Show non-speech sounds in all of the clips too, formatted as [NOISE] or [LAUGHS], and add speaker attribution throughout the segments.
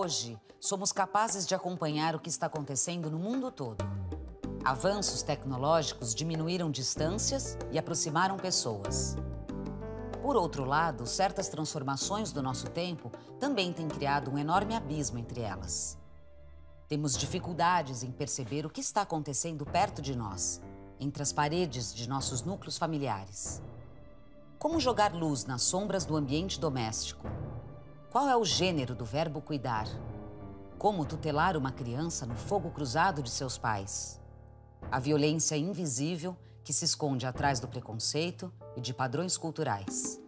Speaker 1: Hoje, somos capazes de acompanhar o que está acontecendo no mundo todo. Avanços tecnológicos diminuíram distâncias e aproximaram pessoas. Por outro lado, certas transformações do nosso tempo também têm criado um enorme abismo entre elas. Temos dificuldades em perceber o que está acontecendo perto de nós, entre as paredes de nossos núcleos familiares. Como jogar luz nas sombras do ambiente doméstico? Qual é o gênero do verbo cuidar? Como tutelar uma criança no fogo cruzado de seus pais? A violência invisível que se esconde atrás do preconceito e de padrões culturais.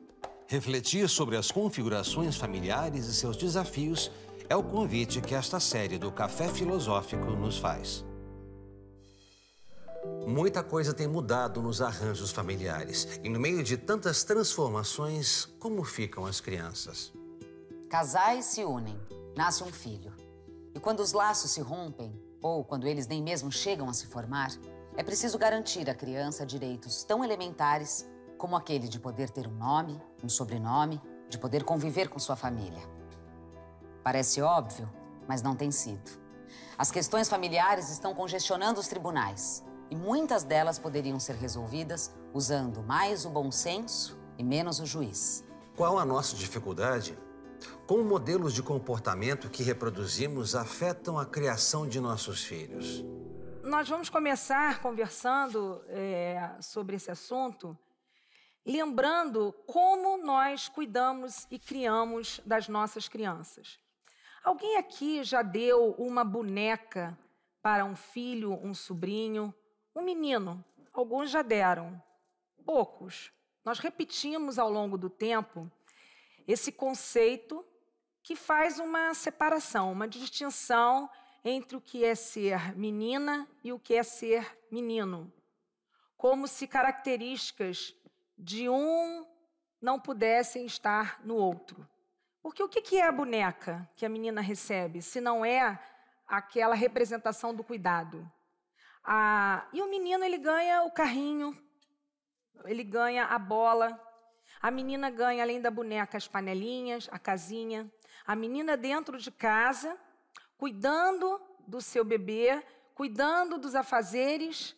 Speaker 2: Refletir sobre as configurações familiares e seus desafios é o convite que esta série do Café Filosófico nos faz. Muita coisa tem mudado nos arranjos familiares e, no meio de tantas transformações, como ficam as crianças?
Speaker 1: Casais se unem, nasce um filho. E quando os laços se rompem, ou quando eles nem mesmo chegam a se formar, é preciso garantir à criança direitos tão elementares como aquele de poder ter um nome, um sobrenome, de poder conviver com sua família. Parece óbvio, mas não tem sido. As questões familiares estão congestionando os tribunais e muitas delas poderiam ser resolvidas usando mais o bom senso e menos o juiz.
Speaker 2: Qual a nossa dificuldade? Como modelos de comportamento que reproduzimos afetam a criação de nossos filhos?
Speaker 3: Nós vamos começar conversando é, sobre esse assunto, lembrando como nós cuidamos e criamos das nossas crianças. Alguém aqui já deu uma boneca para um filho, um sobrinho, um menino? Alguns já deram, poucos. Nós repetimos ao longo do tempo esse conceito que faz uma separação, uma distinção entre o que é ser menina e o que é ser menino. Como se características de um não pudessem estar no outro. Porque o que é a boneca que a menina recebe, se não é aquela representação do cuidado? Ah, e o menino ele ganha o carrinho, ele ganha a bola, a menina ganha, além da boneca, as panelinhas, a casinha. A menina dentro de casa cuidando do seu bebê, cuidando dos afazeres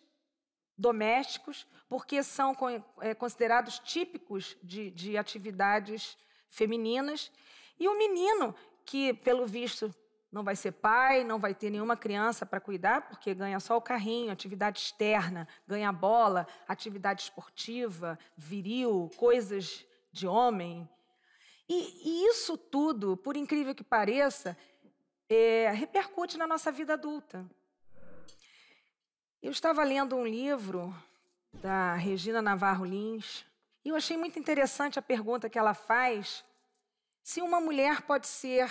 Speaker 3: domésticos, porque são é, considerados típicos de, de atividades femininas. E o menino, que pelo visto não vai ser pai, não vai ter nenhuma criança para cuidar, porque ganha só o carrinho, atividade externa, ganha bola, atividade esportiva, viril, coisas de homem. E, e isso tudo, por incrível que pareça, é, repercute na nossa vida adulta. Eu estava lendo um livro da Regina Navarro Lins e eu achei muito interessante a pergunta que ela faz: se uma mulher pode ser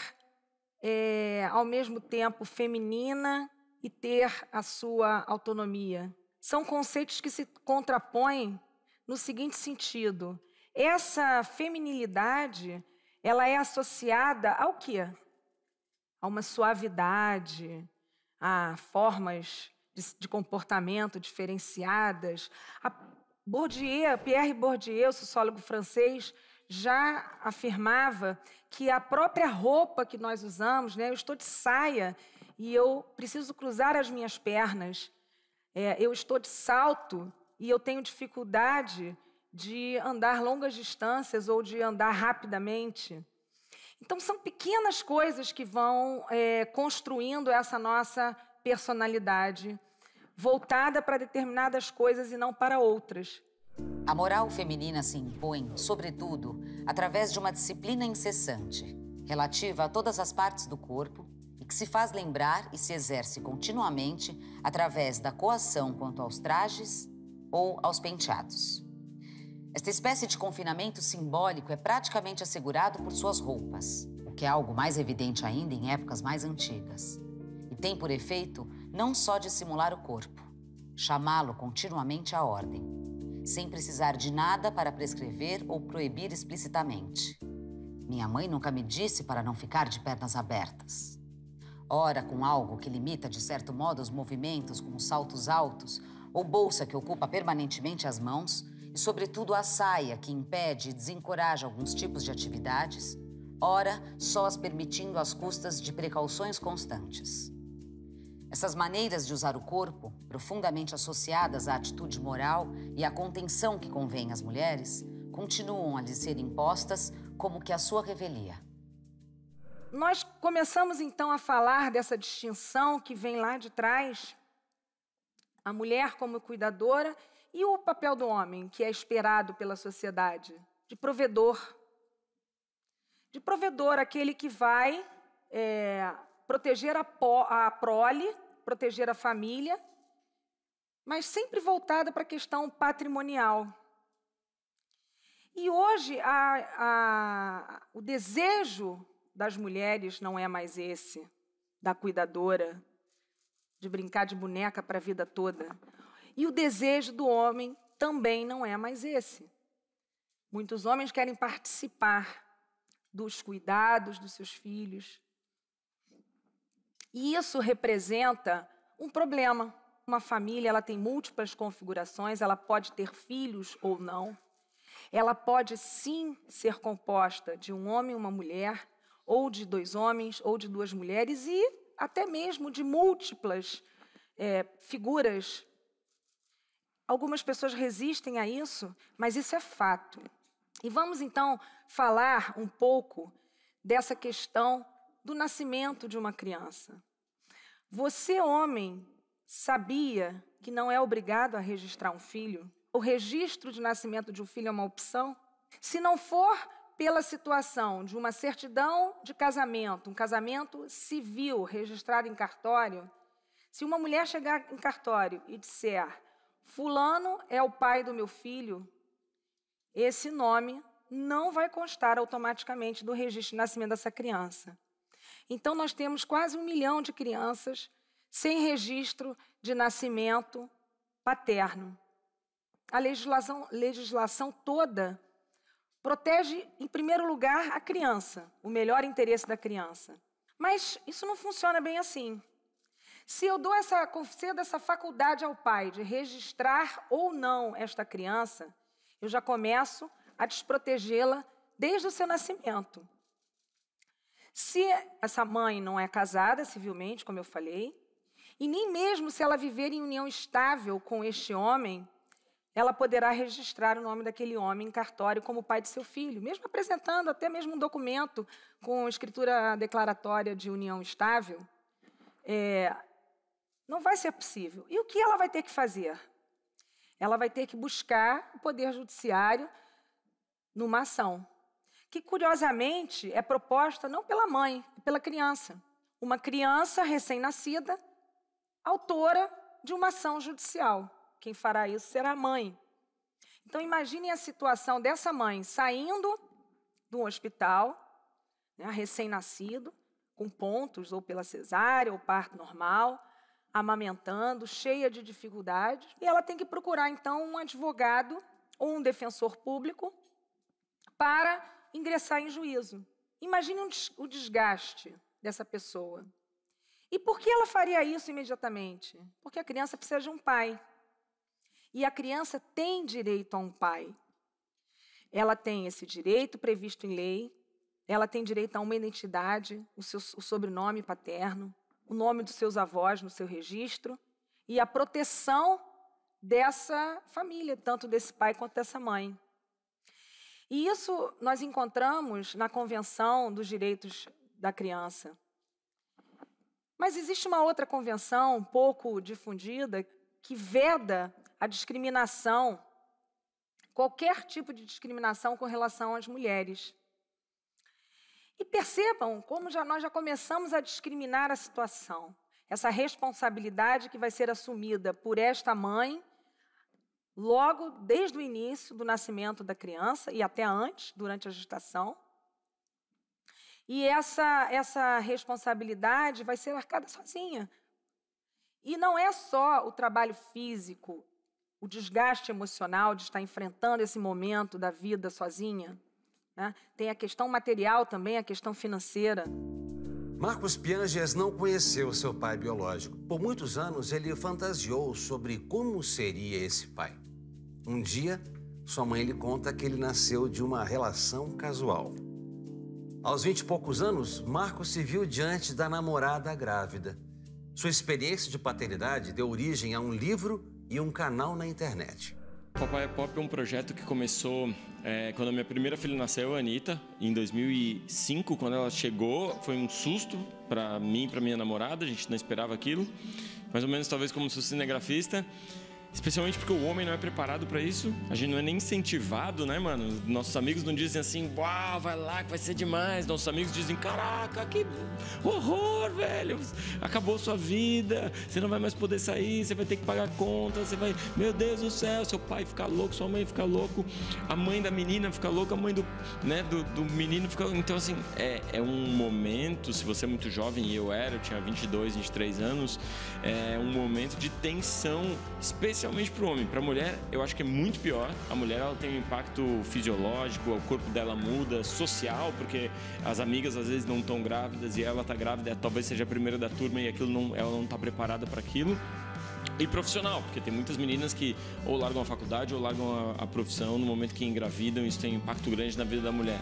Speaker 3: é, ao mesmo tempo feminina e ter a sua autonomia. São conceitos que se contrapõem no seguinte sentido: essa feminilidade ela é associada ao quê? a uma suavidade, a formas de, de comportamento diferenciadas. A Bourdieu, Pierre Bourdieu, sociólogo francês, já afirmava que a própria roupa que nós usamos, né, eu estou de saia e eu preciso cruzar as minhas pernas, é, eu estou de salto e eu tenho dificuldade de andar longas distâncias ou de andar rapidamente. Então, são pequenas coisas que vão é, construindo essa nossa personalidade, voltada para determinadas coisas e não para outras.
Speaker 1: A moral feminina se impõe, sobretudo, através de uma disciplina incessante, relativa a todas as partes do corpo e que se faz lembrar e se exerce continuamente através da coação quanto aos trajes ou aos penteados. Esta espécie de confinamento simbólico é praticamente assegurado por suas roupas, o que é algo mais evidente ainda em épocas mais antigas. E tem por efeito não só dissimular o corpo, chamá-lo continuamente à ordem, sem precisar de nada para prescrever ou proibir explicitamente. Minha mãe nunca me disse para não ficar de pernas abertas. Ora, com algo que limita de certo modo os movimentos, como saltos altos ou bolsa que ocupa permanentemente as mãos, e, sobretudo, a saia, que impede e desencoraja alguns tipos de atividades, ora só as permitindo às custas de precauções constantes. Essas maneiras de usar o corpo, profundamente associadas à atitude moral e à contenção que convém às mulheres, continuam a lhes ser impostas como que a sua revelia.
Speaker 3: Nós começamos então a falar dessa distinção que vem lá de trás, a mulher como cuidadora e o papel do homem, que é esperado pela sociedade, de provedor. De provedor, aquele que vai é, proteger a, a prole, proteger a família, mas sempre voltada para a questão patrimonial. E hoje a, a, o desejo das mulheres não é mais esse, da cuidadora, de brincar de boneca para a vida toda. E o desejo do homem também não é mais esse. Muitos homens querem participar dos cuidados dos seus filhos, e isso representa um problema. Uma família ela tem múltiplas configurações, ela pode ter filhos ou não. Ela pode sim ser composta de um homem e uma mulher, ou de dois homens, ou de duas mulheres, e até mesmo de múltiplas é, figuras. Algumas pessoas resistem a isso, mas isso é fato. E vamos então falar um pouco dessa questão do nascimento de uma criança. Você, homem, sabia que não é obrigado a registrar um filho? O registro de nascimento de um filho é uma opção? Se não for pela situação de uma certidão de casamento, um casamento civil registrado em cartório, se uma mulher chegar em cartório e disser: Fulano é o pai do meu filho, esse nome não vai constar automaticamente do registro de nascimento dessa criança. Então, nós temos quase um milhão de crianças sem registro de nascimento paterno. A legislação, legislação toda protege, em primeiro lugar, a criança, o melhor interesse da criança. Mas isso não funciona bem assim. Se eu dou essa, concedo essa faculdade ao pai de registrar ou não esta criança, eu já começo a desprotegê-la desde o seu nascimento. Se essa mãe não é casada civilmente, como eu falei, e nem mesmo se ela viver em união estável com este homem, ela poderá registrar o nome daquele homem em cartório como pai de seu filho, mesmo apresentando até mesmo um documento com escritura declaratória de união estável. É, não vai ser possível. E o que ela vai ter que fazer? Ela vai ter que buscar o Poder Judiciário numa ação que curiosamente é proposta não pela mãe, pela criança. Uma criança recém-nascida, autora de uma ação judicial. Quem fará isso será a mãe. Então imaginem a situação dessa mãe saindo do hospital, né, recém-nascido, com pontos ou pela cesárea ou parto normal, amamentando, cheia de dificuldades, e ela tem que procurar então um advogado ou um defensor público para ingressar em juízo. Imagine o desgaste dessa pessoa. E por que ela faria isso imediatamente? Porque a criança precisa de um pai. E a criança tem direito a um pai. Ela tem esse direito previsto em lei, ela tem direito a uma identidade, o, seu, o sobrenome paterno, o nome dos seus avós no seu registro e a proteção dessa família, tanto desse pai quanto dessa mãe. E isso nós encontramos na Convenção dos Direitos da Criança. Mas existe uma outra convenção, pouco difundida, que veda a discriminação, qualquer tipo de discriminação com relação às mulheres. E percebam como já, nós já começamos a discriminar a situação. Essa responsabilidade que vai ser assumida por esta mãe logo desde o início do nascimento da criança e até antes, durante a gestação. E essa, essa responsabilidade vai ser arcada sozinha. E não é só o trabalho físico, o desgaste emocional de estar enfrentando esse momento da vida sozinha. Né? Tem a questão material também, a questão financeira.
Speaker 2: Marcos Pianges não conheceu seu pai biológico. Por muitos anos, ele fantasiou sobre como seria esse pai. Um dia, sua mãe lhe conta que ele nasceu de uma relação casual. Aos vinte e poucos anos, Marcos se viu diante da namorada grávida. Sua experiência de paternidade deu origem a um livro e um canal na internet.
Speaker 4: Papai é Pop é um projeto que começou é, quando a minha primeira filha nasceu, a Anitta, em 2005. Quando ela chegou, foi um susto para mim e para minha namorada, a gente não esperava aquilo. Mais ou menos, talvez, como sou cinegrafista. Especialmente porque o homem não é preparado para isso. A gente não é nem incentivado, né, mano? Nossos amigos não dizem assim, uau, vai lá que vai ser demais. Nossos amigos dizem, caraca, que horror, velho. Acabou sua vida, você não vai mais poder sair, você vai ter que pagar conta, você vai, meu Deus do céu, seu pai fica louco, sua mãe fica louco, a mãe da menina fica louca, a mãe do, né, do, do menino fica. Então, assim, é, é um momento, se você é muito jovem, e eu era, eu tinha 22, 23 anos, é um momento de tensão, especialmente especialmente para o homem. Para a mulher, eu acho que é muito pior. A mulher ela tem um impacto fisiológico, o corpo dela muda, social, porque as amigas às vezes não estão grávidas e ela está grávida, talvez seja a primeira da turma e aquilo não, ela não está preparada para aquilo. E profissional, porque tem muitas meninas que ou largam a faculdade ou largam a, a profissão no momento que engravidam, isso tem um impacto grande na vida da mulher.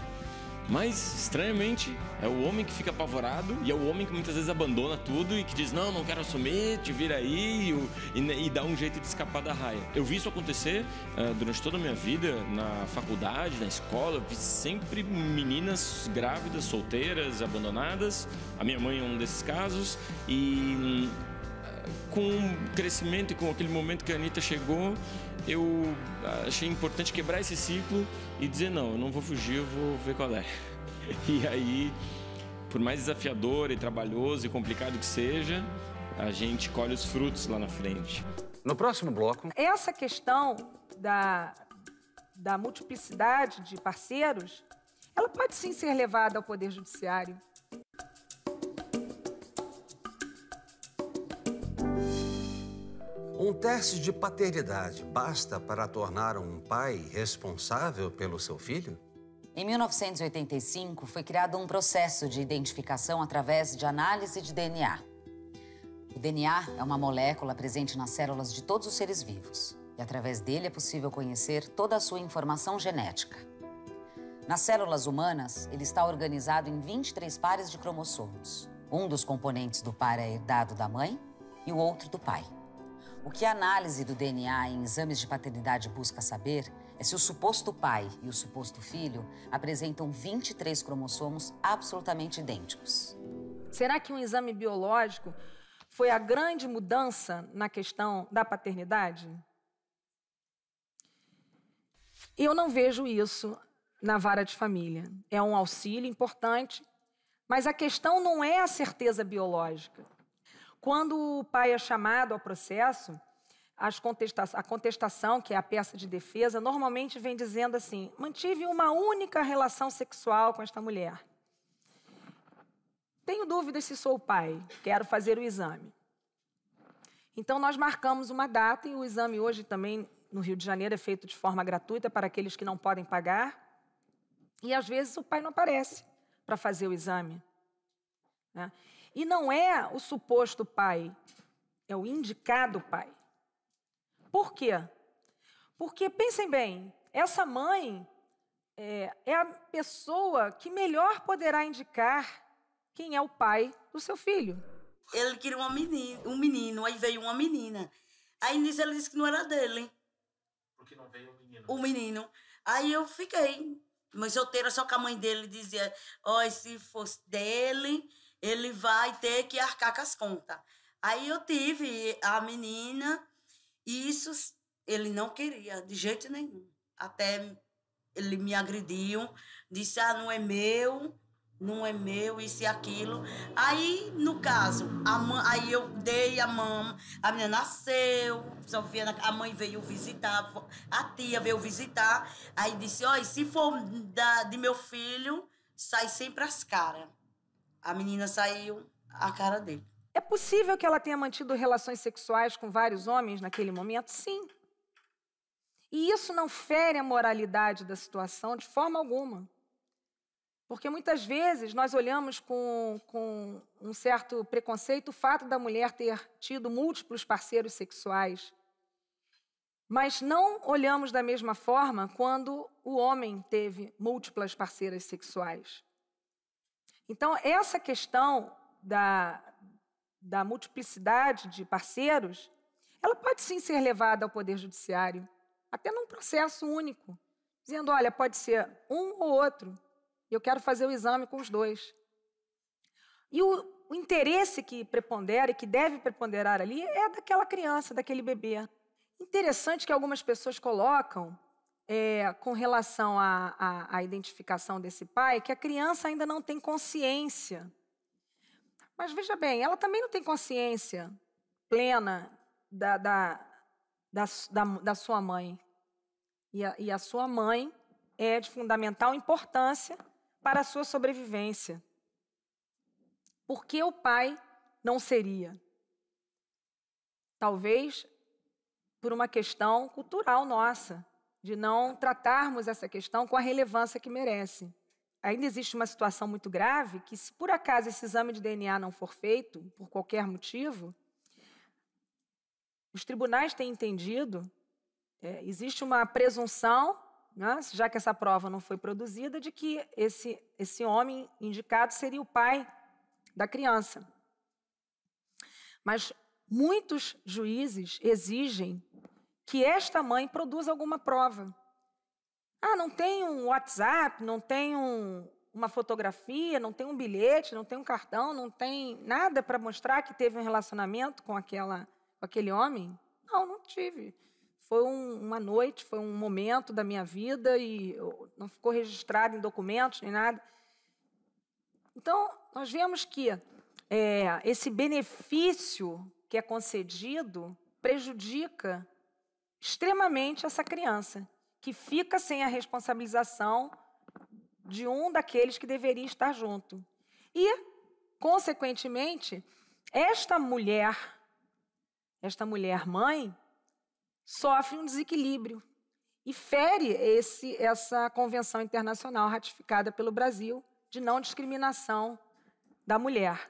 Speaker 4: Mas, estranhamente, é o homem que fica apavorado e é o homem que muitas vezes abandona tudo e que diz: Não, não quero assumir, te vira aí e, e, e dá um jeito de escapar da raia. Eu vi isso acontecer uh, durante toda a minha vida, na faculdade, na escola. Eu vi sempre meninas grávidas, solteiras, abandonadas. A minha mãe é um desses casos. E com o crescimento e com aquele momento que a Anitta chegou, eu achei importante quebrar esse ciclo e dizer: não, eu não vou fugir, eu vou ver qual é. [LAUGHS] E aí, por mais desafiador e trabalhoso e complicado que seja, a gente colhe os frutos lá na frente.
Speaker 2: No próximo bloco.
Speaker 3: Essa questão da, da multiplicidade de parceiros, ela pode sim ser levada ao Poder Judiciário.
Speaker 2: Um teste de paternidade basta para tornar um pai responsável pelo seu filho?
Speaker 1: Em 1985, foi criado um processo de identificação através de análise de DNA. O DNA é uma molécula presente nas células de todos os seres vivos. E através dele é possível conhecer toda a sua informação genética. Nas células humanas, ele está organizado em 23 pares de cromossomos. Um dos componentes do par é herdado da mãe e o outro do pai. O que a análise do DNA em exames de paternidade busca saber é se o suposto pai e o suposto filho apresentam 23 cromossomos absolutamente idênticos.
Speaker 3: Será que um exame biológico foi a grande mudança na questão da paternidade? Eu não vejo isso na vara de família. É um auxílio importante, mas a questão não é a certeza biológica. Quando o pai é chamado ao processo, contesta a contestação, que é a peça de defesa, normalmente vem dizendo assim: mantive uma única relação sexual com esta mulher. Tenho dúvidas se sou o pai, quero fazer o exame. Então, nós marcamos uma data e o exame hoje também no Rio de Janeiro é feito de forma gratuita para aqueles que não podem pagar. E às vezes o pai não aparece para fazer o exame. Né? E não é o suposto pai, é o indicado pai. Por quê? Porque, pensem bem, essa mãe é, é a pessoa que melhor poderá indicar quem é o pai do seu filho.
Speaker 5: Ele queria uma menina, um menino, aí veio uma menina. Aí nisso ele disse que não era dele.
Speaker 6: Porque não veio o menino.
Speaker 5: O menino. Aí eu fiquei, mas solteira, só que a mãe dele dizia: Ó, oh, se fosse dele, ele vai ter que arcar com as contas. Aí eu tive a menina, e isso ele não queria, de jeito nenhum. Até ele me agrediu, disse: ah, não é meu, não é meu, isso e aquilo. Aí, no caso, a aí eu dei a mão, a menina nasceu, Sofia, a mãe veio visitar, a tia veio visitar, aí disse, olha, se for da, de meu filho, sai sempre as caras. A menina saiu a cara dele.
Speaker 3: É possível que ela tenha mantido relações sexuais com vários homens naquele momento? Sim. E isso não fere a moralidade da situação de forma alguma. Porque muitas vezes nós olhamos com, com um certo preconceito o fato da mulher ter tido múltiplos parceiros sexuais. Mas não olhamos da mesma forma quando o homem teve múltiplas parceiras sexuais. Então, essa questão da, da multiplicidade de parceiros, ela pode sim ser levada ao Poder Judiciário, até num processo único, dizendo: olha, pode ser um ou outro, e eu quero fazer o exame com os dois. E o, o interesse que prepondera e que deve preponderar ali é daquela criança, daquele bebê. Interessante que algumas pessoas colocam é, com relação à, identificação desse pai, que a criança ainda não tem consciência. Mas veja bem, ela também não tem consciência plena da, da, da, da, da sua mãe. E a, e a sua mãe é de fundamental importância para a sua sobrevivência. Por que o pai não seria? Talvez por uma questão cultural nossa de não tratarmos essa questão com a relevância que merece. Ainda existe uma situação muito grave que, se por acaso esse exame de DNA não for feito, por qualquer motivo, os tribunais têm entendido, é, existe uma presunção, né, já que essa prova não foi produzida, de que esse, esse homem indicado seria o pai da criança. Mas muitos juízes exigem que esta mãe produza alguma prova. Ah, não tem um WhatsApp, não tem um, uma fotografia, não tem um bilhete, não tem um cartão, não tem nada para mostrar que teve um relacionamento com, aquela, com aquele homem? Não, não tive. Foi um, uma noite, foi um momento da minha vida e não ficou registrado em documentos nem nada. Então, nós vemos que é, esse benefício que é concedido prejudica extremamente essa criança, que fica sem a responsabilização de um daqueles que deveria estar junto. E, consequentemente, esta mulher, esta mulher mãe, sofre um desequilíbrio e fere esse, essa convenção internacional ratificada pelo Brasil de não discriminação da mulher.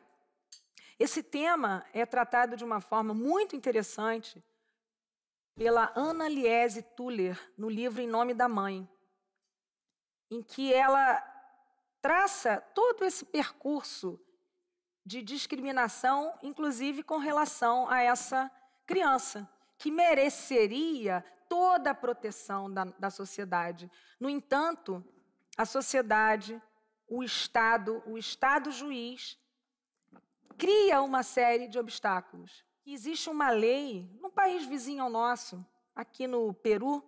Speaker 3: Esse tema é tratado de uma forma muito interessante pela Ana Liese Tuller no livro Em Nome da Mãe, em que ela traça todo esse percurso de discriminação, inclusive com relação a essa criança, que mereceria toda a proteção da, da sociedade. No entanto, a sociedade, o Estado, o Estado juiz, cria uma série de obstáculos existe uma lei num país vizinho ao nosso, aqui no Peru,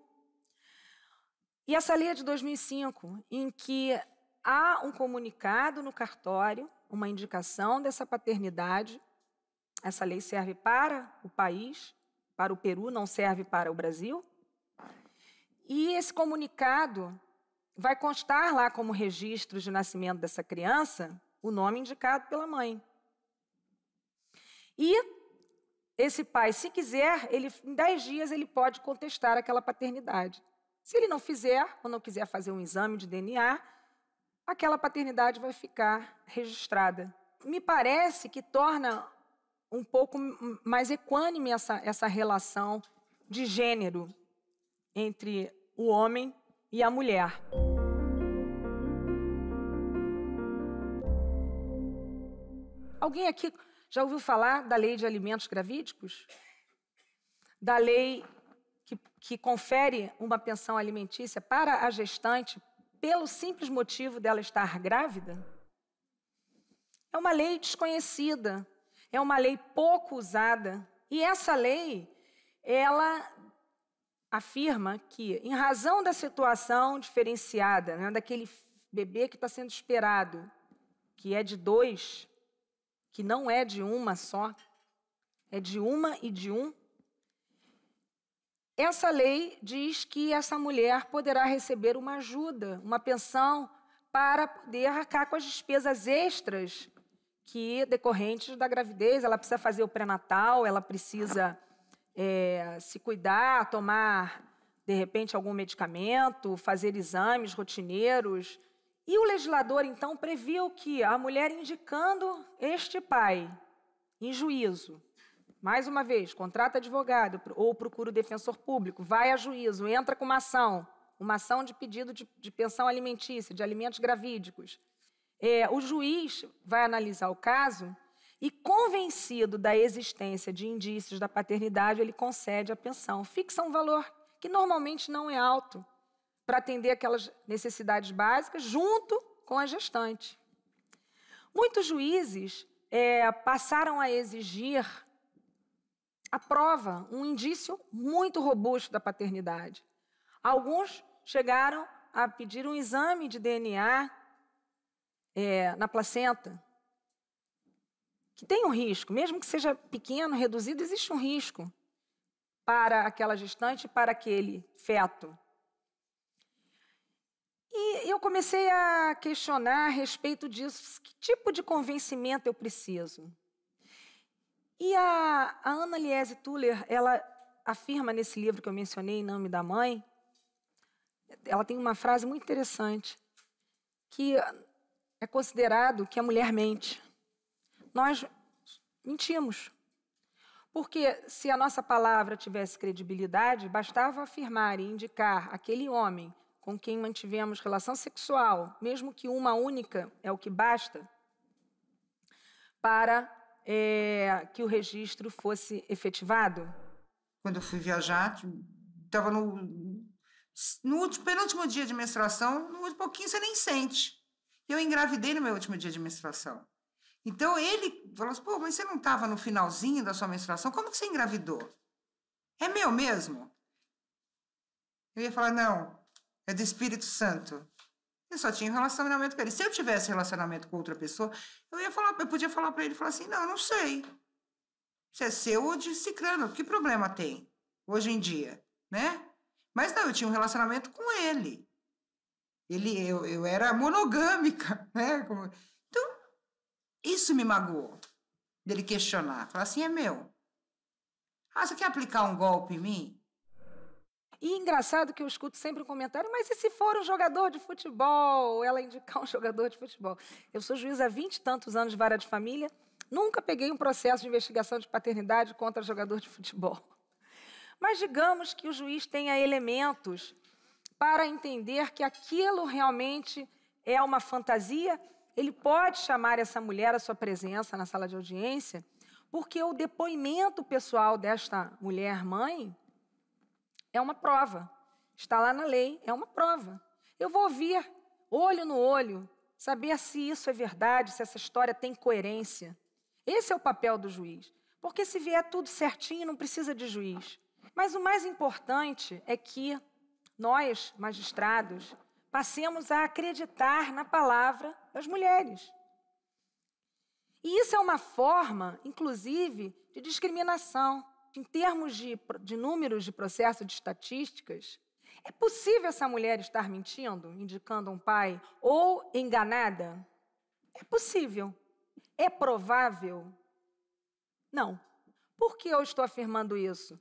Speaker 3: e essa lei é de 2005, em que há um comunicado no cartório, uma indicação dessa paternidade. Essa lei serve para o país, para o Peru, não serve para o Brasil. E esse comunicado vai constar lá como registro de nascimento dessa criança o nome indicado pela mãe. E esse pai, se quiser, ele, em 10 dias ele pode contestar aquela paternidade. Se ele não fizer, ou não quiser fazer um exame de DNA, aquela paternidade vai ficar registrada. Me parece que torna um pouco mais equânime essa, essa relação de gênero entre o homem e a mulher. Alguém aqui já ouviu falar da lei de alimentos gravídicos? Da lei que, que confere uma pensão alimentícia para a gestante pelo simples motivo dela estar grávida? É uma lei desconhecida, é uma lei pouco usada. E essa lei, ela afirma que, em razão da situação diferenciada, né, daquele bebê que está sendo esperado, que é de dois que não é de uma só, é de uma e de um. Essa lei diz que essa mulher poderá receber uma ajuda, uma pensão, para poder arcar com as despesas extras que decorrentes da gravidez. Ela precisa fazer o pré-natal, ela precisa é, se cuidar, tomar, de repente, algum medicamento, fazer exames rotineiros e o legislador, então, previu que a mulher indicando este pai em juízo, mais uma vez, contrata advogado ou procura o defensor público, vai a juízo, entra com uma ação, uma ação de pedido de, de pensão alimentícia, de alimentos gravídicos. é, o juiz vai analisar o caso e, convencido da existência de indícios da paternidade, ele concede a pensão. Fixa um valor que normalmente não é alto para atender aquelas necessidades básicas, junto com a gestante. Muitos juízes é, passaram a exigir a prova, um indício muito robusto da paternidade. Alguns chegaram a pedir um exame de DNA é, na placenta, que tem um risco, mesmo que seja pequeno, reduzido, existe um risco para aquela gestante, para aquele feto. E eu comecei a questionar a respeito disso. Que tipo de convencimento eu preciso? E a, a Ana Liese Tuller, ela afirma nesse livro que eu mencionei, Em Nome da Mãe, ela tem uma frase muito interessante, que é considerado que a mulher mente. Nós mentimos. Porque se a nossa palavra tivesse credibilidade, bastava afirmar e indicar aquele homem com quem mantivemos relação sexual, mesmo que uma única é o que basta, para é, que o registro fosse efetivado?
Speaker 7: Quando eu fui viajar, estava no, no último, penúltimo dia de menstruação, no pouquinho você nem sente. Eu engravidei no meu último dia de menstruação. Então ele falou assim: pô, mas você não estava no finalzinho da sua menstruação? Como que você engravidou? É meu mesmo? Eu ia falar: não, é do Espírito Santo. Eu só tinha relacionamento com ele. Se eu tivesse relacionamento com outra pessoa, eu ia falar, eu podia falar para ele, falar assim, não, não sei. Se é seu ou de ciclano, que problema tem hoje em dia, né? Mas não, eu tinha um relacionamento com ele. Ele, eu, eu era monogâmica, [LAUGHS] né? Então, isso me magoou, dele questionar. Falar assim, é meu. Ah, você quer aplicar um golpe em mim?
Speaker 3: E engraçado que eu escuto sempre um comentário, mas e se for um jogador de futebol? Ela indicar um [LAUGHS] jogador de futebol. Eu sou juíza há 20 e tantos anos de vara de família, nunca peguei um processo de investigação de paternidade contra jogador de futebol. Mas digamos que o juiz tenha elementos para entender que aquilo realmente é uma fantasia, ele pode chamar essa mulher à sua presença na sala de audiência, porque o depoimento pessoal desta mulher mãe é uma prova. Está lá na lei, é uma prova. Eu vou ouvir, olho no olho, saber se isso é verdade, se essa história tem coerência. Esse é o papel do juiz. Porque se vier tudo certinho, não precisa de juiz. Mas o mais importante é que nós, magistrados, passemos a acreditar na palavra das mulheres. E isso é uma forma, inclusive, de discriminação em termos de, de números de processo de estatísticas, é possível essa mulher estar mentindo, indicando um pai, ou enganada? É possível. É provável? Não. Por que eu estou afirmando isso?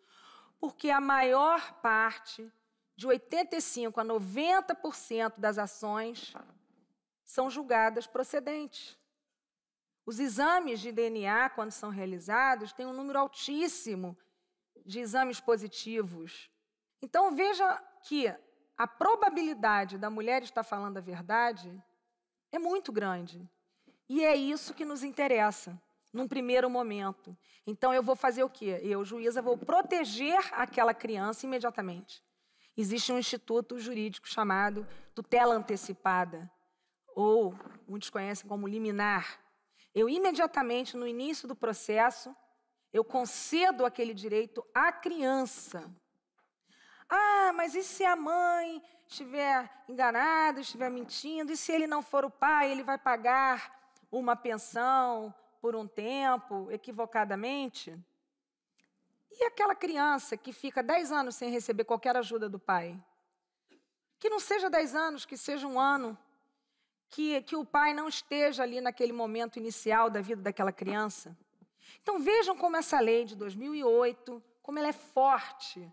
Speaker 3: Porque a maior parte, de 85% a 90% das ações, são julgadas procedentes. Os exames de DNA, quando são realizados, têm um número altíssimo de exames positivos. Então veja que a probabilidade da mulher estar falando a verdade é muito grande. E é isso que nos interessa num primeiro momento. Então eu vou fazer o quê? Eu, juíza, vou proteger aquela criança imediatamente. Existe um instituto jurídico chamado tutela antecipada, ou muitos conhecem como liminar, eu imediatamente, no início do processo, eu concedo aquele direito à criança. Ah, mas e se a mãe estiver enganada, estiver mentindo? E se ele não for o pai, ele vai pagar uma pensão por um tempo, equivocadamente? E aquela criança que fica 10 anos sem receber qualquer ajuda do pai? Que não seja 10 anos, que seja um ano que, que o pai não esteja ali naquele momento inicial da vida daquela criança. Então vejam como essa lei de 2008, como ela é forte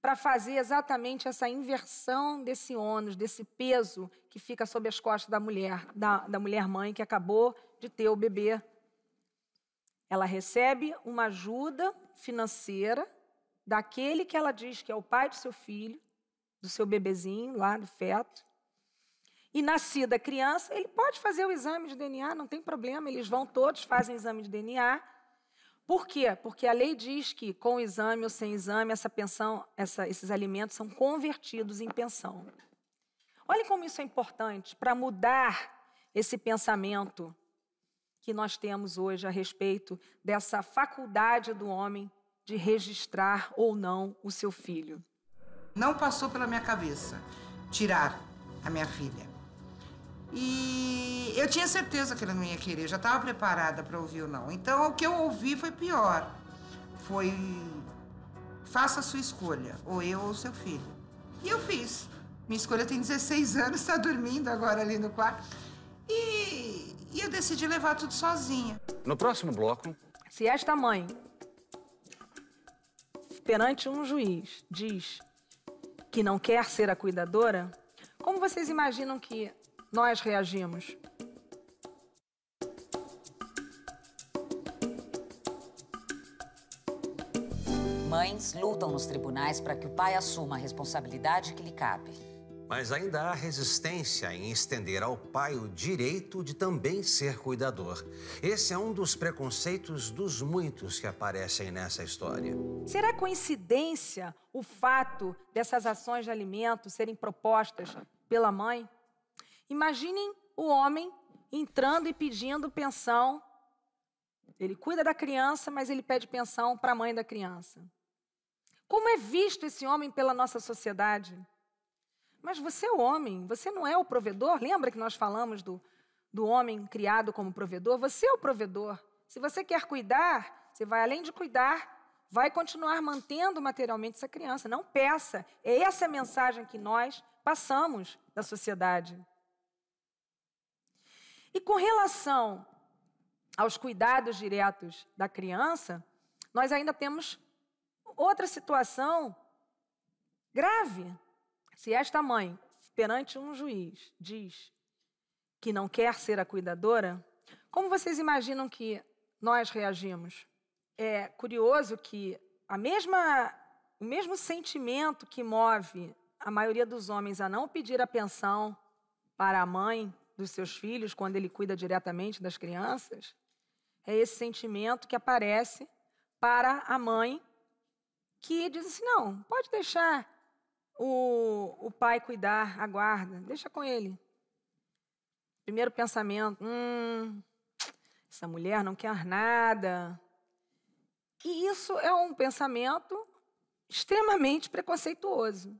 Speaker 3: para fazer exatamente essa inversão desse ônus, desse peso que fica sobre as costas da mulher, da, da mulher mãe que acabou de ter o bebê. Ela recebe uma ajuda financeira daquele que ela diz que é o pai do seu filho, do seu bebezinho lá do feto, E nascida criança, ele pode fazer o exame de DNA, não tem problema, eles vão todos, fazem exame de DNA. Por quê? Porque a lei diz que com exame ou sem exame, essa pensão, essa, esses alimentos são convertidos em pensão. Olhem como isso é importante para mudar esse pensamento que nós temos hoje a respeito dessa faculdade do homem de registrar ou não o seu filho.
Speaker 7: Não passou pela minha cabeça tirar a minha filha. E eu tinha certeza que ele não ia querer, já estava preparada para ouvir o não. Então o que eu ouvi foi pior. Foi faça a sua escolha, ou eu ou seu filho. E eu fiz. Minha escolha tem 16 [LAUGHS] anos, está dormindo agora ali no quarto. E, e eu decidi levar tudo sozinha.
Speaker 2: No próximo bloco.
Speaker 3: Se esta mãe, perante um juiz, diz que não quer ser a cuidadora, como vocês imaginam que nós reagimos?
Speaker 1: Mães lutam nos tribunais para que o pai assuma a responsabilidade que lhe cabe.
Speaker 2: Mas ainda há resistência em estender ao pai o direito de também ser cuidador. Esse é um dos preconceitos dos muitos que aparecem nessa história.
Speaker 3: Será coincidência o fato dessas ações de alimento serem propostas pela mãe? Imaginem o homem entrando e pedindo pensão. Ele cuida da criança, mas ele pede pensão para a mãe da criança. Como é visto esse homem pela nossa sociedade? Mas você é o homem, você não é o provedor. Lembra que nós falamos do, do homem criado como provedor? Você é o provedor. Se você quer cuidar, você vai além de cuidar, vai continuar mantendo materialmente essa criança. Não peça. É essa a mensagem que nós passamos da sociedade. E com relação aos cuidados diretos da criança, nós ainda temos outra situação grave. Se esta mãe, perante um juiz, diz que não quer ser a cuidadora, como vocês imaginam que nós reagimos? É curioso que a mesma, o mesmo sentimento que move a maioria dos homens a não pedir a pensão para a mãe dos seus filhos quando ele cuida diretamente das crianças, é esse sentimento que aparece para a mãe que diz assim: não, pode deixar o, o pai cuidar, a guarda, deixa com ele. Primeiro pensamento: hum, essa mulher não quer nada. E isso é um pensamento extremamente preconceituoso.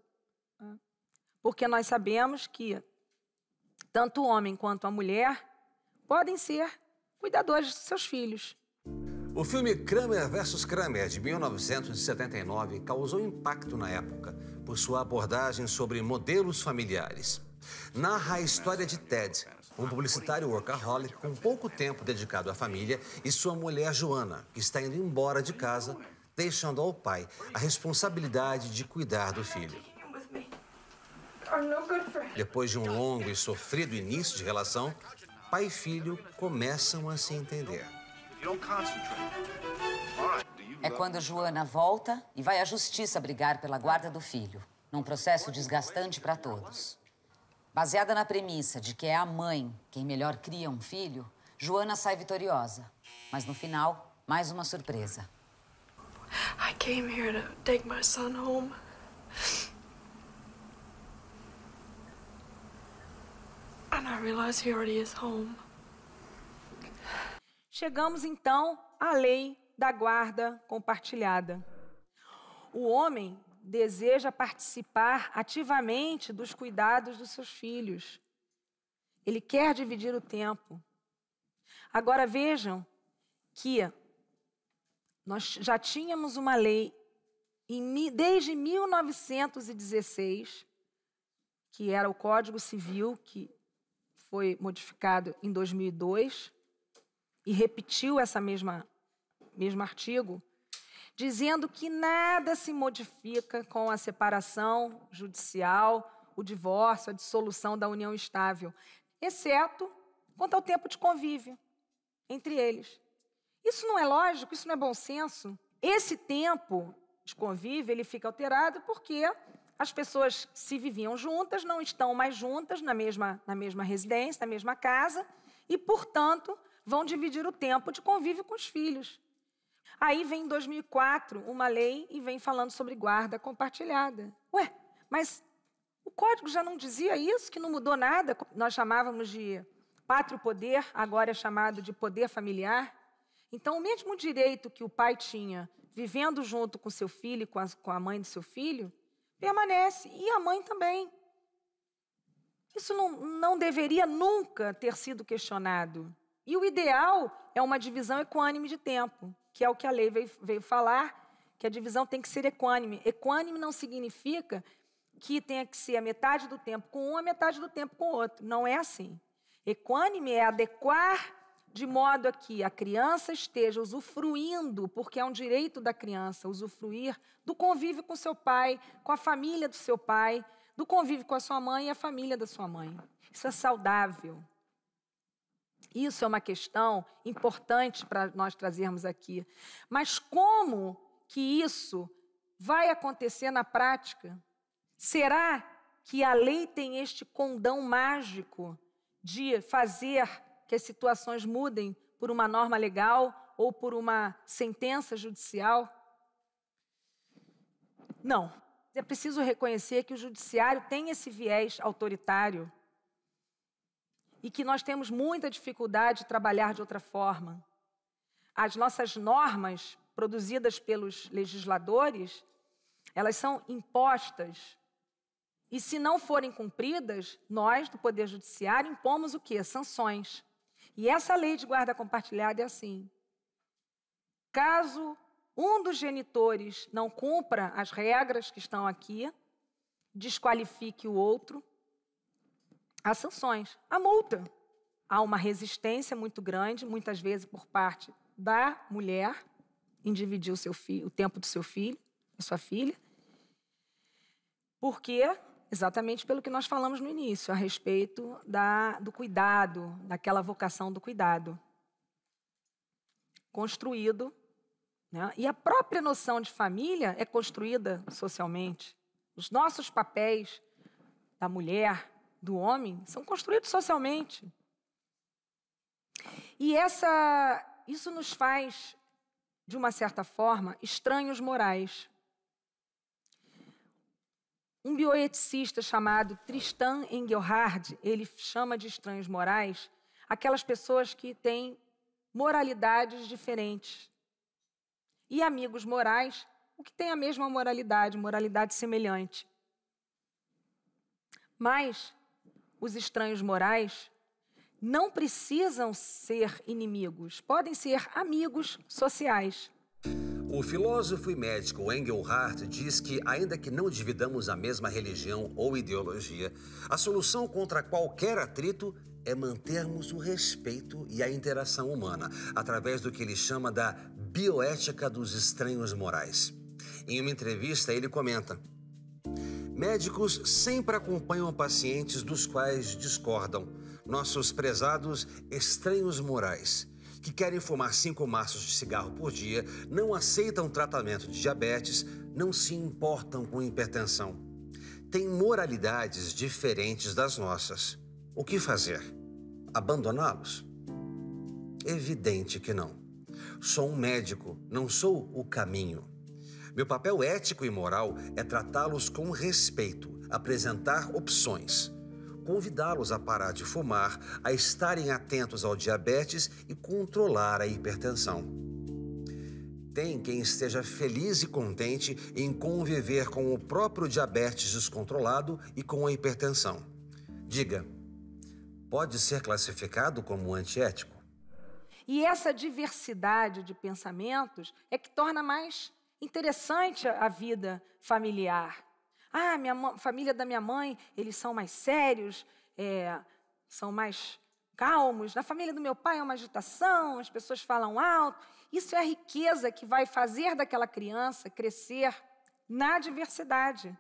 Speaker 3: Né? Porque nós sabemos que tanto o homem quanto a mulher podem ser cuidadores de seus filhos.
Speaker 2: O filme Kramer vs. Kramer, de 1979, causou impacto na época por sua abordagem sobre modelos familiares. Narra a história de Ted, um publicitário workaholic com pouco tempo dedicado à família, e sua mulher Joana, que está indo embora de casa, deixando ao pai a responsabilidade de cuidar do filho. Depois de um longo e sofrido início de relação, pai e filho começam a se entender.
Speaker 1: É quando Joana volta e vai à justiça brigar pela guarda do filho, num processo desgastante para todos. Baseada na premissa de que é a mãe quem melhor cria um filho, Joana sai vitoriosa. Mas no final, mais uma surpresa.
Speaker 8: I came here to take my son home. And I realize he already is home.
Speaker 3: Chegamos então à lei da guarda compartilhada. O homem deseja participar ativamente dos cuidados dos seus filhos. Ele quer dividir o tempo. Agora vejam que nós já tínhamos uma lei desde 1916, que era o Código Civil, que foi modificado em 2002 e repetiu essa mesma mesmo artigo, dizendo que nada se modifica com a separação judicial, o divórcio, a dissolução da união estável, exceto quanto ao tempo de convívio entre eles. Isso não é lógico, isso não é bom senso. Esse tempo de convívio ele fica alterado porque as pessoas se viviam juntas, não estão mais juntas na mesma, na mesma residência, na mesma casa, e, portanto, vão dividir o tempo de convívio com os filhos. Aí vem em 2004 uma lei e vem falando sobre guarda compartilhada. Ué, mas o código já não dizia isso, que não mudou nada? Nós chamávamos de pátrio poder, agora é chamado de poder familiar. Então, o mesmo direito que o pai tinha vivendo junto com seu filho com a, com a mãe do seu filho, permanece. E a mãe também. Isso não, não deveria nunca ter sido questionado. E o ideal é uma divisão equânime de tempo, que é o que a lei veio, veio falar, que a divisão tem que ser equânime. Equânime não significa que tenha que ser a metade do tempo com um, a metade do tempo com o outro. Não é assim. Equânime é adequar de modo a que a criança esteja usufruindo, porque é um direito da criança usufruir do convívio com seu pai, com a família do seu pai, do convívio com a sua mãe e a família da sua mãe. Isso é saudável. Isso é uma questão importante para nós trazermos aqui. Mas como que isso vai acontecer na prática? Será que a lei tem este condão mágico de fazer que as situações mudem por uma norma legal ou por uma sentença judicial? Não. É preciso reconhecer que o judiciário tem esse viés autoritário e que nós temos muita dificuldade de trabalhar de outra forma. As nossas normas produzidas pelos legisladores, elas são impostas e se não forem cumpridas, nós do Poder Judiciário impomos o quê? Sanções. E essa lei de guarda compartilhada é assim: caso um dos genitores não cumpra as regras que estão aqui, desqualifique o outro, há sanções, há multa. Há uma resistência muito grande, muitas vezes por parte da mulher, em dividir o, seu filho, o tempo do seu filho, da sua filha, porque Exatamente pelo que nós falamos no início, a respeito da, do cuidado, daquela vocação do cuidado. Construído. Né? E a própria noção de família é construída socialmente. Os nossos papéis da mulher, do homem, são construídos socialmente. E essa, isso nos faz, de uma certa forma, estranhos morais. Um bioeticista chamado Tristan Engelhard, ele chama de estranhos morais aquelas pessoas que têm moralidades diferentes. E amigos morais, o que tem a mesma moralidade, moralidade semelhante. Mas os estranhos morais não precisam ser inimigos, podem ser amigos sociais.
Speaker 2: O filósofo e médico Engelhardt diz que, ainda que não dividamos a mesma religião ou ideologia, a solução contra qualquer atrito é mantermos o respeito e a interação humana, através do que ele chama da bioética dos estranhos morais. Em uma entrevista, ele comenta: Médicos sempre acompanham pacientes dos quais discordam, nossos prezados estranhos morais que querem fumar cinco maços de cigarro por dia, não aceitam tratamento de diabetes, não se importam com hipertensão. Têm moralidades diferentes das nossas. O que fazer? Abandoná-los? Evidente que não. Sou um médico, não sou o caminho. Meu papel ético e moral é tratá-los com respeito, apresentar opções convidá-los a parar de fumar, a estarem atentos ao diabetes e controlar a hipertensão. Tem quem esteja feliz e contente em conviver com o próprio diabetes descontrolado e com a hipertensão. Diga, pode ser classificado como antiético?
Speaker 3: E essa diversidade de pensamentos é que torna mais interessante a vida familiar. Ah, minha família da minha mãe, eles são mais sérios, é, são mais calmos. Na família do meu pai é uma agitação, as pessoas falam alto. Isso é a riqueza que vai fazer daquela criança crescer na diversidade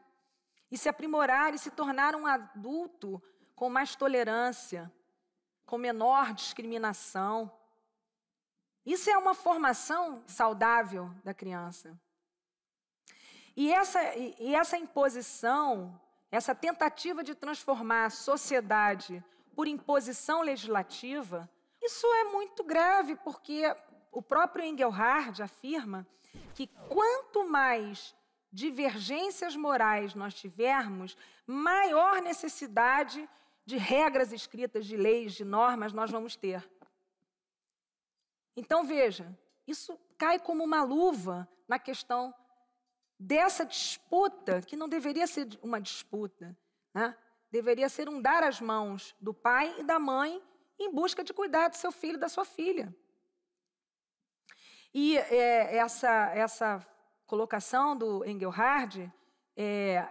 Speaker 3: e se aprimorar e se tornar um adulto com mais tolerância, com menor discriminação. Isso é uma formação saudável da criança. E essa, e essa imposição, essa tentativa de transformar a sociedade por imposição legislativa, isso é muito grave, porque o próprio Engelhard afirma que quanto mais divergências morais nós tivermos, maior necessidade de regras escritas, de leis, de normas nós vamos ter. Então, veja, isso cai como uma luva na questão dessa disputa, que não deveria ser uma disputa, né? deveria ser um dar as mãos do pai e da mãe em busca de cuidar do seu filho e da sua filha. E é, essa, essa colocação do Engelhard, é,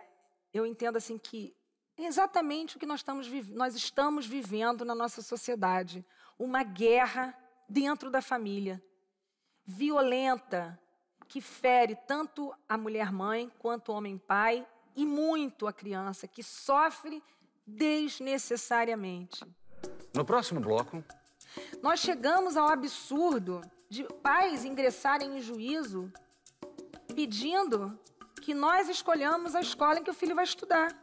Speaker 3: eu entendo assim que é exatamente o que nós estamos, nós estamos vivendo na nossa sociedade. Uma guerra dentro da família, violenta, que fere tanto a mulher mãe quanto o homem pai e muito a criança, que sofre desnecessariamente.
Speaker 2: No próximo bloco.
Speaker 3: Nós chegamos ao absurdo de pais ingressarem em juízo pedindo que nós escolhamos a escola em que o filho vai estudar.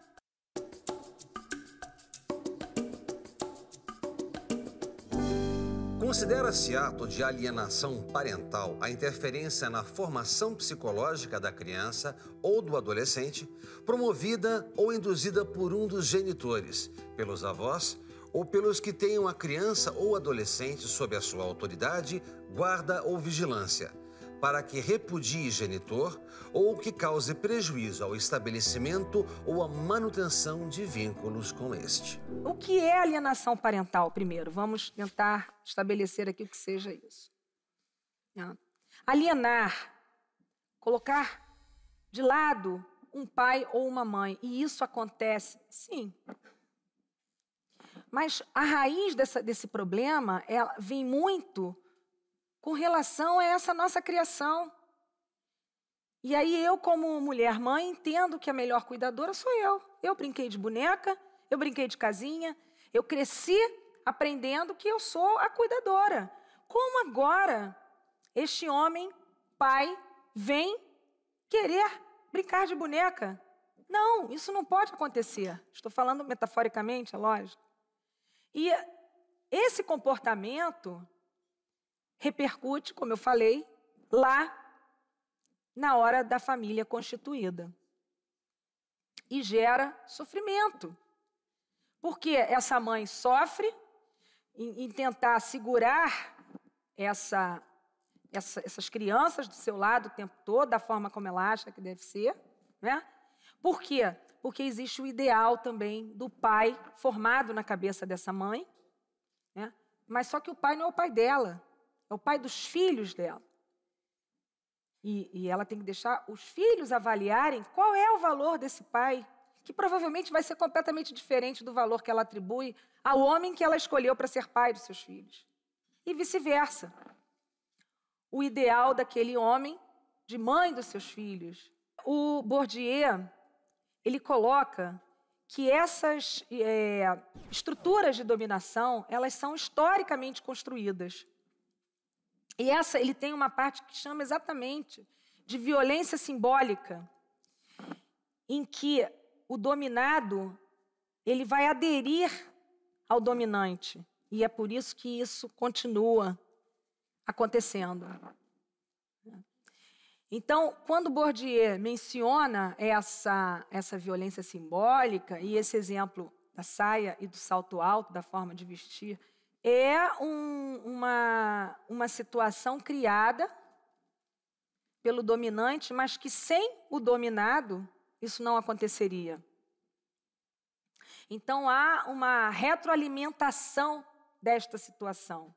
Speaker 2: Considera-se ato de alienação parental a interferência na formação psicológica da criança ou do adolescente, promovida ou induzida por um dos genitores, pelos avós ou pelos que tenham a criança ou adolescente sob a sua autoridade, guarda ou vigilância para que repudie genitor ou que cause prejuízo ao estabelecimento ou à manutenção de vínculos com este.
Speaker 3: O que é alienação parental, primeiro? Vamos tentar estabelecer aqui o que seja isso. Alienar, colocar de lado um pai ou uma mãe, e isso acontece, sim. Mas a raiz dessa, desse problema ela vem muito com relação a essa nossa criação. E aí eu, como mulher mãe, entendo que a melhor cuidadora sou eu. Eu brinquei de boneca, eu brinquei de casinha, eu cresci aprendendo que eu sou a cuidadora. Como agora este homem, pai, vem querer brincar de boneca? Não, isso não pode acontecer. Estou falando metaforicamente, é lógico. E esse comportamento repercute, como eu falei, lá na hora da família constituída. E gera sofrimento. Porque essa mãe sofre em, em tentar segurar essa, essa, essas crianças do seu lado o tempo todo, da forma como ela acha que deve ser. Né? Por quê? Porque existe o ideal também do pai formado na cabeça dessa mãe. Né? Mas só que o pai não é o pai dela. É o pai dos filhos dela. E, e, ela tem que deixar os filhos avaliarem qual é o valor desse pai, que provavelmente vai ser completamente diferente do valor que ela atribui ao homem que ela escolheu para ser pai dos seus filhos. E vice-versa. O ideal daquele homem de mãe dos seus filhos. O Bourdieu, ele coloca que essas é, estruturas de dominação, elas são historicamente construídas. E essa ele tem uma parte que chama exatamente de violência simbólica, em que o dominado ele vai aderir ao dominante. E é por isso que isso continua acontecendo. Então, quando Bourdieu menciona essa, essa violência simbólica e esse exemplo da saia e do salto alto, da forma de vestir, é um, uma, uma situação criada pelo dominante, mas que sem o dominado isso não aconteceria. Então há uma retroalimentação desta situação.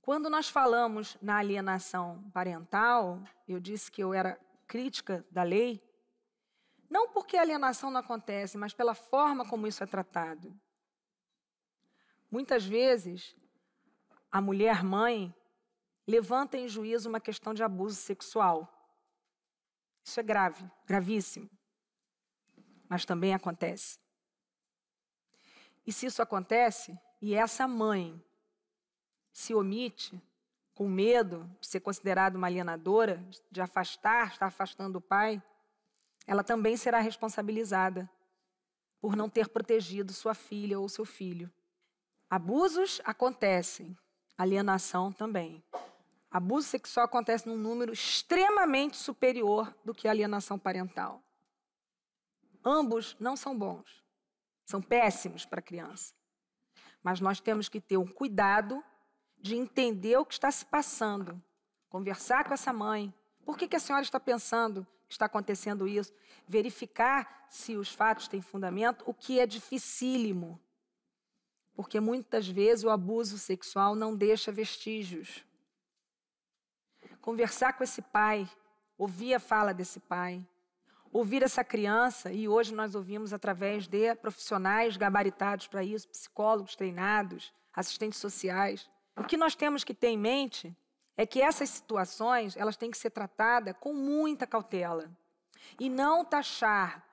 Speaker 3: Quando nós falamos na alienação parental, eu disse que eu era crítica da lei, não porque a alienação não acontece, mas pela forma como isso é tratado. Muitas vezes, a mulher mãe levanta em juízo uma questão de abuso sexual. Isso é grave, gravíssimo. Mas também acontece. E se isso acontece, e essa mãe se omite, com medo de ser considerada uma alienadora, de afastar, estar afastando o pai, ela também será responsabilizada por não ter protegido sua filha ou seu filho. Abusos acontecem, alienação também. Abuso sexual acontece num número extremamente superior do que a alienação parental. Ambos não são bons, são péssimos para a criança. Mas nós temos que ter um cuidado de entender o que está se passando, conversar com essa mãe. Por que, que a senhora está pensando que está acontecendo isso? Verificar se os fatos têm fundamento, o que é dificílimo. Porque muitas vezes o abuso sexual não deixa vestígios. Conversar com esse pai, ouvir a fala desse pai, ouvir essa criança, e hoje nós ouvimos através de profissionais gabaritados para isso, psicólogos treinados, assistentes sociais. O que nós temos que ter em mente é que essas situações elas têm que ser tratadas com muita cautela e não taxar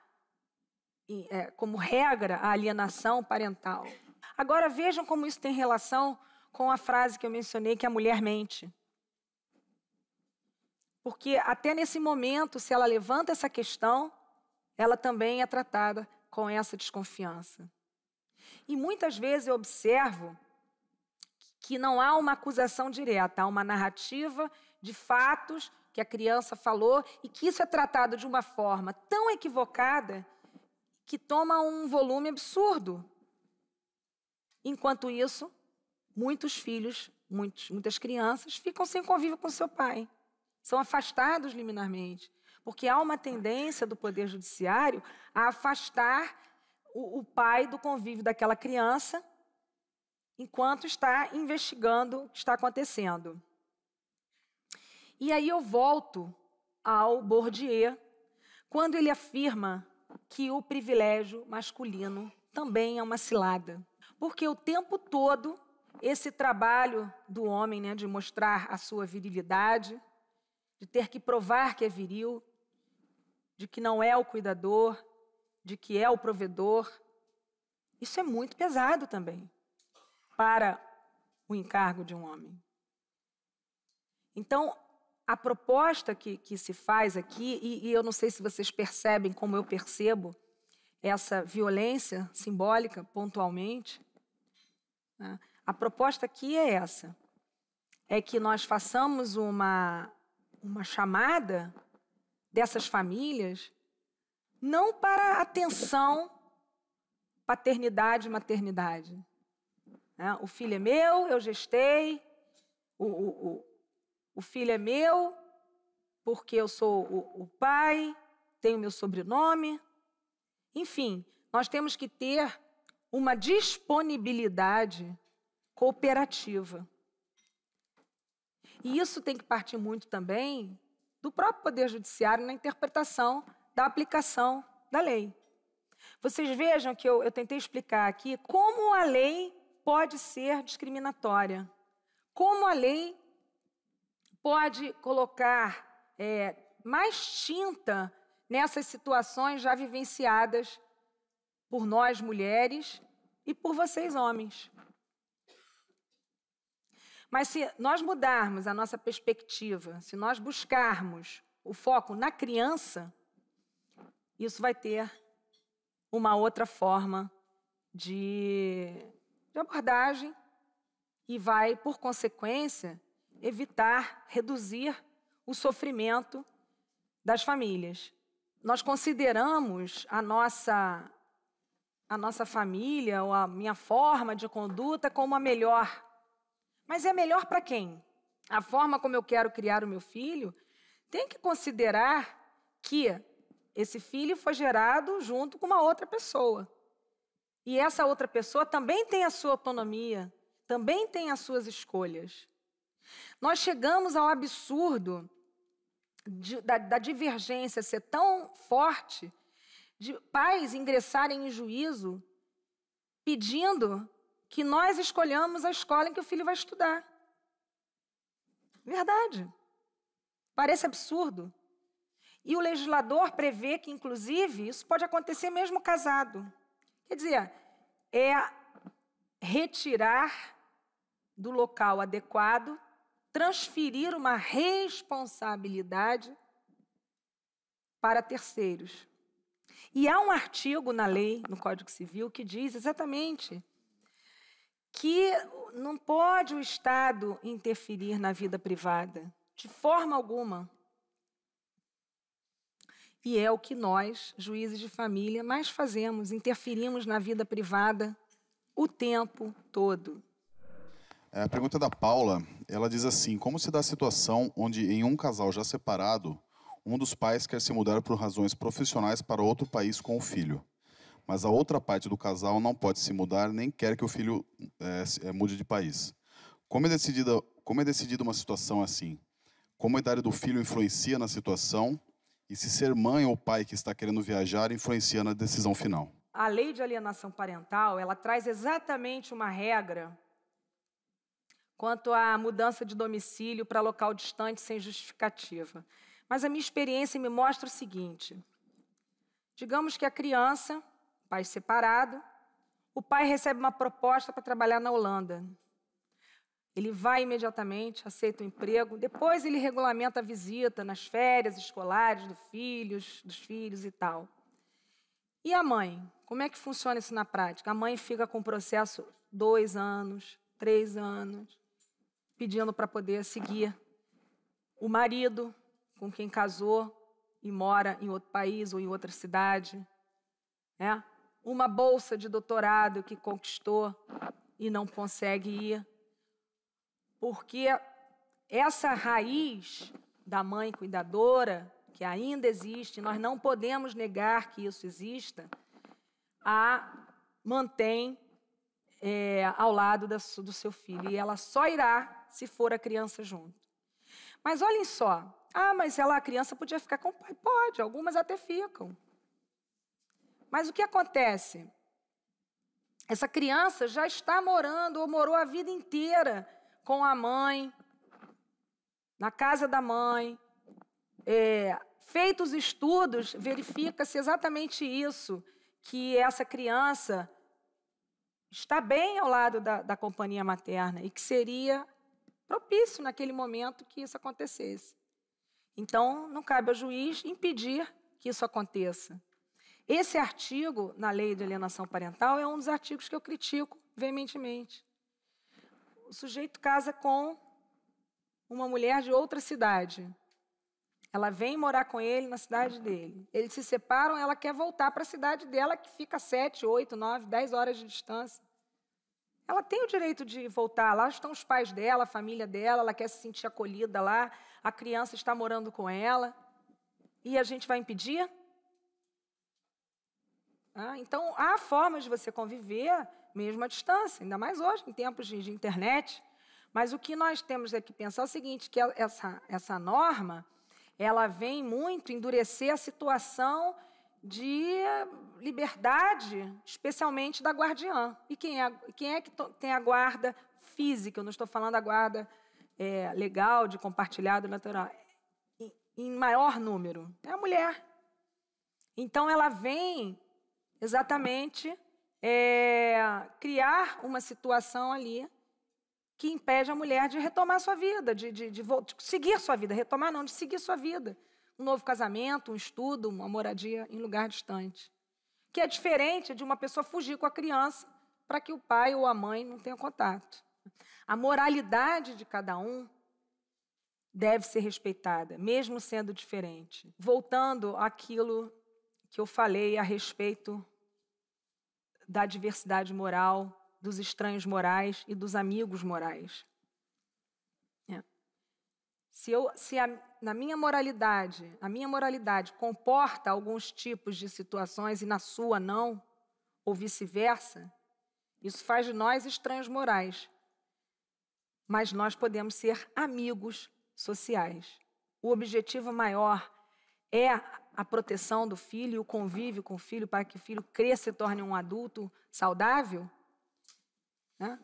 Speaker 3: é, como regra a alienação parental. Agora vejam como isso tem relação com a frase que eu mencionei que a mulher mente. Porque até nesse momento, se ela levanta essa questão, ela também é tratada com essa desconfiança. E muitas vezes eu observo que não há uma acusação direta, há uma narrativa de fatos que a criança falou e que isso é tratado de uma forma tão equivocada que toma um volume absurdo. Enquanto isso, muitos filhos, muitos, muitas crianças ficam sem convívio com seu pai são afastados liminarmente, porque há uma tendência do Poder Judiciário a afastar o, o pai do convívio daquela criança enquanto está investigando o que está acontecendo. E aí eu volto ao Bourdieu, quando ele afirma que o privilégio masculino também é uma cilada. Porque o tempo todo esse trabalho do homem, né, de mostrar a sua virilidade, de ter que provar que é viril, de que não é o cuidador, de que é o provedor. Isso é muito pesado também para o encargo de um homem. Então, a proposta que, que se faz aqui, e, e eu não sei se vocês percebem como eu percebo essa violência simbólica pontualmente? A proposta aqui é essa: é que nós façamos uma uma chamada dessas famílias não para atenção, paternidade e maternidade. Né? O filho é meu, eu gestei, o, o, o, o filho é meu porque eu sou o, o pai, tenho meu sobrenome. Enfim, nós temos que ter uma disponibilidade cooperativa. E isso tem que partir muito também do próprio Poder Judiciário na interpretação da aplicação da lei. Vocês vejam que eu, eu tentei explicar aqui como a lei pode ser discriminatória, como a lei pode colocar é, mais tinta nessas situações já vivenciadas por nós mulheres e por vocês homens. Mas se nós mudarmos a nossa perspectiva, se nós buscarmos o foco na criança, isso vai ter uma outra forma de, de abordagem e vai, por consequência, evitar, reduzir o sofrimento das famílias. Nós consideramos a nossa a nossa família ou a minha forma de conduta como a melhor. Mas é melhor para quem? A forma como eu quero criar o meu filho tem que considerar que esse filho foi gerado junto com uma outra pessoa. E essa outra pessoa também tem a sua autonomia, também tem as suas escolhas. Nós chegamos ao absurdo de, da, da divergência ser tão forte de pais ingressarem em juízo pedindo que nós escolhamos a escola em que o filho vai estudar. Verdade. Parece absurdo. E o legislador prevê que, inclusive, isso pode acontecer mesmo casado. Quer dizer, é retirar do local adequado transferir uma responsabilidade para terceiros. E há um artigo na lei, no Código Civil, que diz exatamente que não pode o Estado interferir na vida privada, de forma alguma. E é o que nós, juízes de família, mais fazemos, interferimos na vida privada o tempo todo.
Speaker 9: É, a pergunta da Paula, ela diz assim: como se dá a situação onde, em um casal já separado, um dos pais quer se mudar por razões profissionais para outro país com o filho, mas a outra parte do casal não pode se mudar nem quer que o filho é, é mude de país? Como é, decidida, como é decidida uma situação assim? Como a idade do filho influencia na situação e se ser mãe ou pai que está querendo viajar influencia na decisão final?
Speaker 3: A lei de alienação parental, ela traz exatamente uma regra quanto à mudança de domicílio para local distante sem justificativa. Mas a minha experiência me mostra o seguinte: digamos que a criança, pai separado, o pai recebe uma proposta para trabalhar na Holanda. Ele vai imediatamente, aceita o emprego, depois ele regulamenta a visita nas férias escolares do filhos, dos filhos e tal. E a mãe? Como é que funciona isso na prática? A mãe fica com o processo dois anos, três anos, pedindo para poder seguir. O marido, com quem casou e mora em outro país ou em outra cidade. Né? Uma bolsa de doutorado que conquistou e não consegue ir. Porque essa raiz da mãe cuidadora, que ainda existe, nós não podemos negar que isso exista, a mantém é, ao lado da, do seu filho. E ela só irá se for a criança junto. Mas olhem só. Ah, mas ela, a criança podia ficar com o pai. Pode, algumas até ficam. Mas o que acontece? Essa criança já está morando ou morou a vida inteira com a mãe, na casa da mãe. É, feitos estudos, verifica-se exatamente isso, que essa criança está bem ao lado da, da companhia materna e que seria propício naquele momento que isso acontecesse. Então, não cabe ao juiz impedir que isso aconteça. Esse artigo na lei de alienação parental é um dos artigos que eu critico veementemente. O sujeito casa com uma mulher de outra cidade. Ela vem morar com ele na cidade dele. Eles se separam, ela quer voltar para a cidade dela, que fica sete, oito, nove, dez horas de distância. Ela tem o direito de voltar. Lá estão os pais dela, a família dela, ela quer se sentir acolhida lá, a criança está morando com ela. E a gente vai impedir? Ah, então, há formas de você conviver mesmo à distância, ainda mais hoje, em tempos de, de internet. Mas o que nós temos é que pensar é o seguinte, que essa, essa norma, ela vem muito endurecer a situação de liberdade, especialmente da guardiã. E quem é, quem é que tem a guarda física? Eu não estou falando da guarda é, legal, de compartilhado natural. Em, em maior número. É a mulher. Então, ela vem exatamente é, criar uma situação ali que impede a mulher de retomar sua vida, de, de, de, de seguir sua vida. Retomar não, de seguir sua vida um novo casamento, um estudo, uma moradia em lugar distante. Que é diferente de uma pessoa fugir com a criança para que o pai ou a mãe não tenham contato. A moralidade de cada um deve ser respeitada, mesmo sendo diferente. Voltando àquilo que eu falei a respeito da diversidade moral, dos estranhos morais e dos amigos morais. É. Se, eu, se a, na minha moralidade, a minha moralidade comporta alguns tipos de situações e na sua não, ou vice-versa, isso faz de nós estranhos morais. Mas nós podemos ser amigos sociais. O objetivo maior é a proteção do filho o convívio com o filho para que o filho cresça e torne um adulto saudável. Né?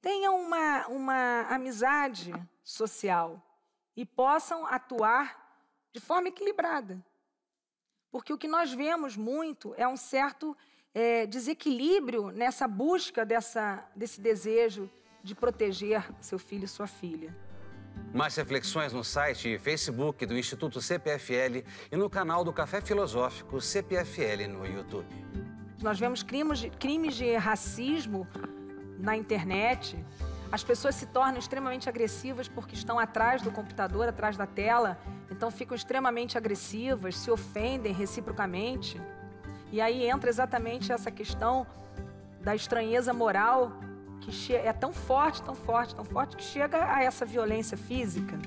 Speaker 3: Tenha uma, uma amizade social e possam atuar de forma equilibrada. Porque o que nós vemos muito é um certo é, desequilíbrio nessa busca dessa, desse desejo de proteger seu filho e sua filha.
Speaker 2: Mais reflexões no site e Facebook do Instituto CPFL e no canal do Café Filosófico CPFL no YouTube.
Speaker 3: Nós vemos crimes de, crimes de racismo na internet. As pessoas se tornam extremamente agressivas porque estão atrás do computador, atrás da tela. Então ficam extremamente agressivas, se ofendem reciprocamente. E aí entra exatamente essa questão da estranheza moral que é tão forte, tão forte, tão forte que chega a essa violência física.